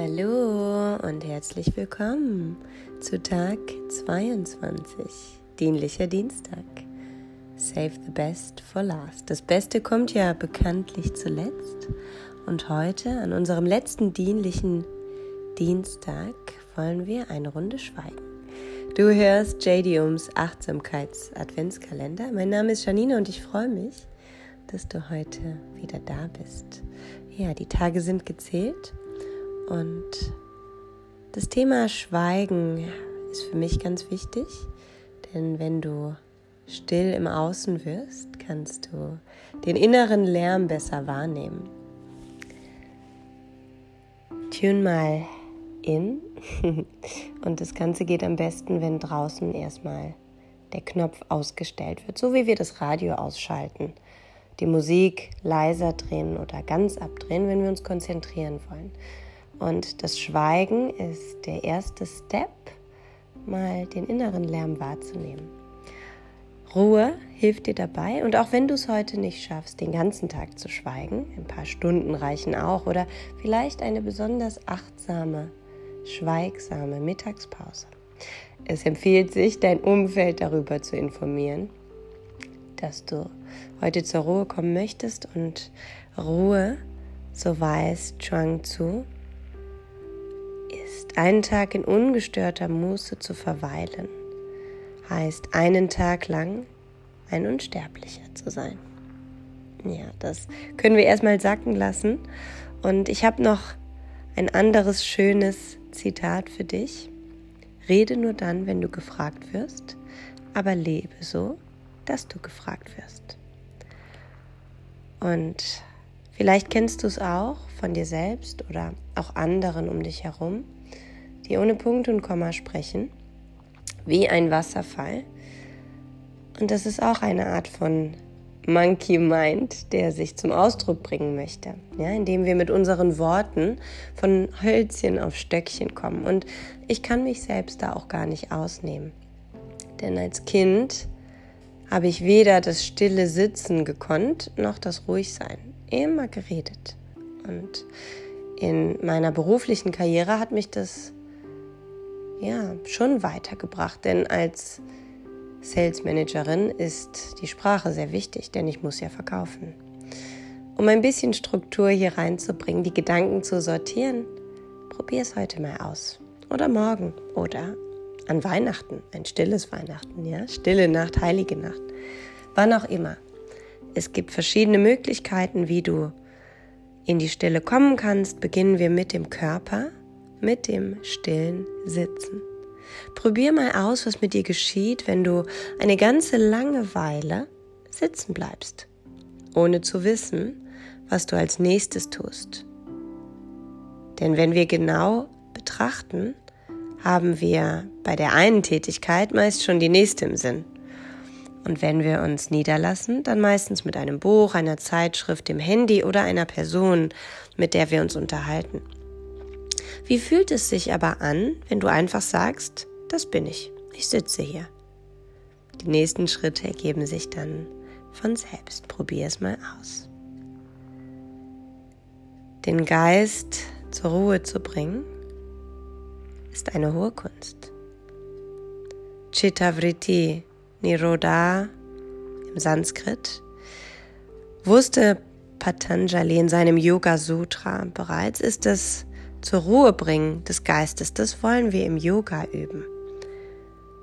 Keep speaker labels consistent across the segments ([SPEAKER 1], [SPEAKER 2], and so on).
[SPEAKER 1] Hallo und herzlich willkommen zu Tag 22, dienlicher Dienstag. Save the best for last. Das Beste kommt ja bekanntlich zuletzt. Und heute, an unserem letzten dienlichen Dienstag, wollen wir eine Runde schweigen. Du hörst JDUMs Achtsamkeits-Adventskalender. Mein Name ist Janine und ich freue mich, dass du heute wieder da bist. Ja, die Tage sind gezählt und das Thema Schweigen ist für mich ganz wichtig, denn wenn du still im Außen wirst, kannst du den inneren Lärm besser wahrnehmen. Tune mal in und das Ganze geht am besten, wenn draußen erstmal der Knopf ausgestellt wird, so wie wir das Radio ausschalten, die Musik leiser drehen oder ganz abdrehen, wenn wir uns konzentrieren wollen. Und das Schweigen ist der erste Step, mal den inneren Lärm wahrzunehmen. Ruhe hilft dir dabei und auch wenn du es heute nicht schaffst, den ganzen Tag zu schweigen, ein paar Stunden reichen auch oder vielleicht eine besonders achtsame, schweigsame Mittagspause. Es empfiehlt sich, dein Umfeld darüber zu informieren, dass du heute zur Ruhe kommen möchtest und Ruhe, so weiß Chuang Tzu, einen Tag in ungestörter Muße zu verweilen, heißt einen Tag lang ein Unsterblicher zu sein. Ja, das können wir erstmal sacken lassen. Und ich habe noch ein anderes schönes Zitat für dich. Rede nur dann, wenn du gefragt wirst, aber lebe so, dass du gefragt wirst. Und vielleicht kennst du es auch von dir selbst oder auch anderen um dich herum die ohne Punkt und Komma sprechen, wie ein Wasserfall. Und das ist auch eine Art von Monkey Mind, der sich zum Ausdruck bringen möchte, ja, indem wir mit unseren Worten von Hölzchen auf Stöckchen kommen. Und ich kann mich selbst da auch gar nicht ausnehmen. Denn als Kind habe ich weder das stille Sitzen gekonnt, noch das Ruhigsein. Immer geredet. Und in meiner beruflichen Karriere hat mich das ja, schon weitergebracht, denn als Sales Managerin ist die Sprache sehr wichtig, denn ich muss ja verkaufen. Um ein bisschen Struktur hier reinzubringen, die Gedanken zu sortieren, probier es heute mal aus. Oder morgen. Oder an Weihnachten. Ein stilles Weihnachten, ja? Stille Nacht, heilige Nacht. Wann auch immer. Es gibt verschiedene Möglichkeiten, wie du in die Stille kommen kannst. Beginnen wir mit dem Körper mit dem stillen Sitzen. Probier mal aus, was mit dir geschieht, wenn du eine ganze lange Weile sitzen bleibst, ohne zu wissen, was du als nächstes tust. Denn wenn wir genau betrachten, haben wir bei der einen Tätigkeit meist schon die nächste im Sinn. Und wenn wir uns niederlassen, dann meistens mit einem Buch, einer Zeitschrift, dem Handy oder einer Person, mit der wir uns unterhalten. Wie fühlt es sich aber an, wenn du einfach sagst, das bin ich, ich sitze hier? Die nächsten Schritte ergeben sich dann von selbst. Probier es mal aus. Den Geist zur Ruhe zu bringen, ist eine hohe Kunst. Chittavriti Nirodha im Sanskrit wusste Patanjali in seinem Yoga Sutra bereits, ist es zur Ruhe bringen des Geistes, das wollen wir im Yoga üben.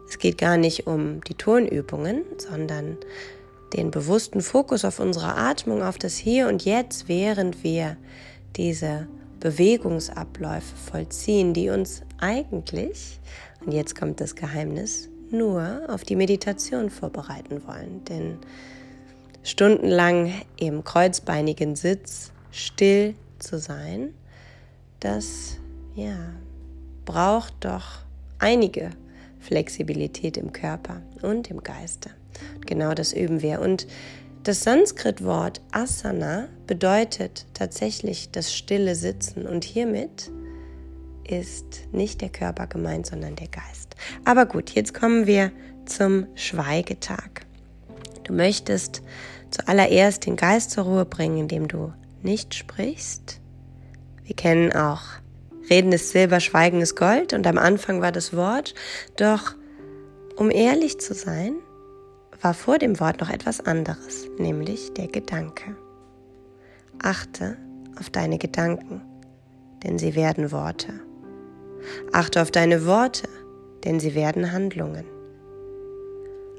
[SPEAKER 1] Es geht gar nicht um die Turnübungen, sondern den bewussten Fokus auf unsere Atmung, auf das Hier und Jetzt, während wir diese Bewegungsabläufe vollziehen, die uns eigentlich, und jetzt kommt das Geheimnis, nur auf die Meditation vorbereiten wollen. Denn stundenlang im kreuzbeinigen Sitz still zu sein, das ja, braucht doch einige Flexibilität im Körper und im Geiste. Genau das üben wir. Und das Sanskrit-Wort Asana bedeutet tatsächlich das stille Sitzen und hiermit ist nicht der Körper gemeint, sondern der Geist. Aber gut, jetzt kommen wir zum Schweigetag. Du möchtest zuallererst den Geist zur Ruhe bringen, indem du nicht sprichst, wir kennen auch Reden ist Silber, Schweigen ist Gold und am Anfang war das Wort. Doch um ehrlich zu sein, war vor dem Wort noch etwas anderes, nämlich der Gedanke. Achte auf deine Gedanken, denn sie werden Worte. Achte auf deine Worte, denn sie werden Handlungen.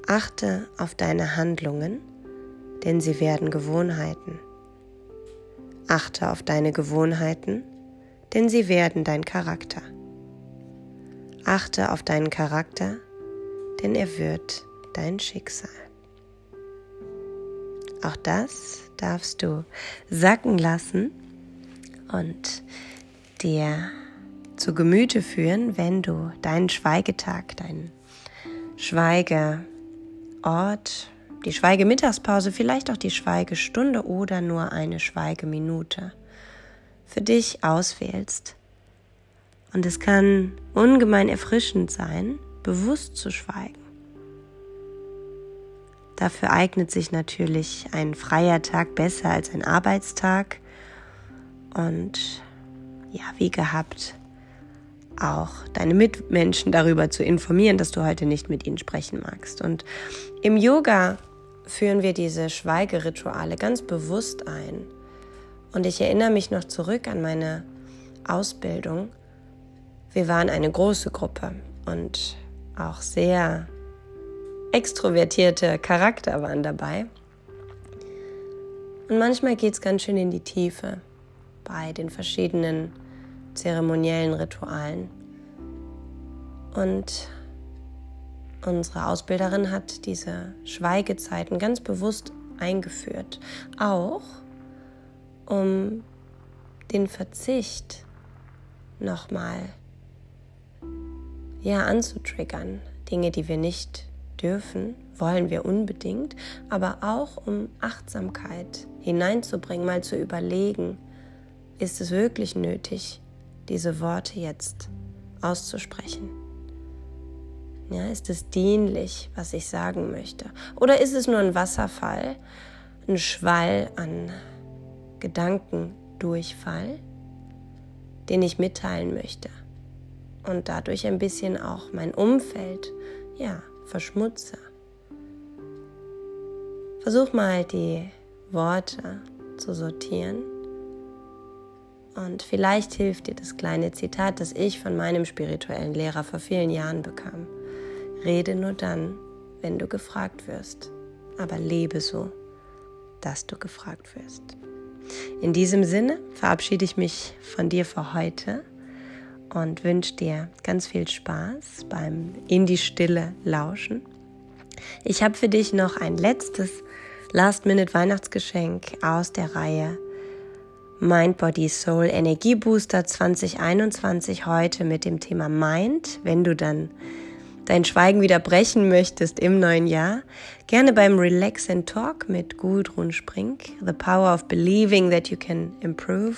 [SPEAKER 1] Achte auf deine Handlungen, denn sie werden Gewohnheiten. Achte auf deine Gewohnheiten, denn sie werden dein Charakter. Achte auf deinen Charakter, denn er wird dein Schicksal. Auch das darfst du sacken lassen und dir zu Gemüte führen, wenn du deinen Schweigetag, deinen Schweigeort, die Schweigemittagspause, vielleicht auch die Schweigestunde oder nur eine Schweigeminute für dich auswählst. Und es kann ungemein erfrischend sein, bewusst zu schweigen. Dafür eignet sich natürlich ein freier Tag besser als ein Arbeitstag. Und ja, wie gehabt, auch deine Mitmenschen darüber zu informieren, dass du heute nicht mit ihnen sprechen magst. Und im Yoga führen wir diese Schweigerituale ganz bewusst ein. Und ich erinnere mich noch zurück an meine Ausbildung. Wir waren eine große Gruppe und auch sehr extrovertierte Charakter waren dabei. Und manchmal geht es ganz schön in die Tiefe bei den verschiedenen zeremoniellen Ritualen. Und unsere Ausbilderin hat diese Schweigezeiten ganz bewusst eingeführt, auch um den Verzicht nochmal ja anzutriggern, Dinge, die wir nicht dürfen, wollen wir unbedingt, aber auch um Achtsamkeit hineinzubringen, mal zu überlegen, ist es wirklich nötig, diese Worte jetzt auszusprechen? Ja, ist es dienlich, was ich sagen möchte? Oder ist es nur ein Wasserfall, ein Schwall an Gedankendurchfall, den ich mitteilen möchte? Und dadurch ein bisschen auch mein Umfeld, ja, verschmutze. Versuch mal die Worte zu sortieren und vielleicht hilft dir das kleine Zitat, das ich von meinem spirituellen Lehrer vor vielen Jahren bekam. Rede nur dann, wenn du gefragt wirst, aber lebe so, dass du gefragt wirst. In diesem Sinne verabschiede ich mich von dir für heute und wünsche dir ganz viel Spaß beim in die Stille lauschen. Ich habe für dich noch ein letztes Last-Minute-Weihnachtsgeschenk aus der Reihe Mind, Body, Soul Energiebooster 2021 heute mit dem Thema Mind. Wenn du dann dein Schweigen wieder brechen möchtest im neuen Jahr, gerne beim Relax and Talk mit Gudrun Sprink. The Power of Believing that you can improve.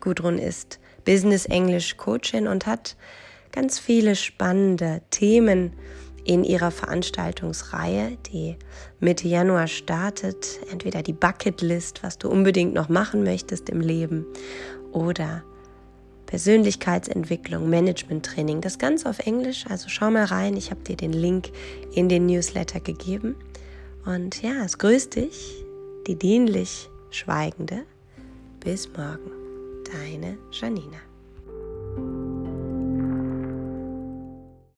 [SPEAKER 1] Gudrun ist Business English Coachin und hat ganz viele spannende Themen in ihrer Veranstaltungsreihe, die Mitte Januar startet. Entweder die Bucketlist, was du unbedingt noch machen möchtest im Leben, oder Persönlichkeitsentwicklung, Management-Training. Das Ganze auf Englisch, also schau mal rein. Ich habe dir den Link in den Newsletter gegeben. Und ja, es grüßt dich, die dienlich Schweigende. Bis morgen, deine Janina.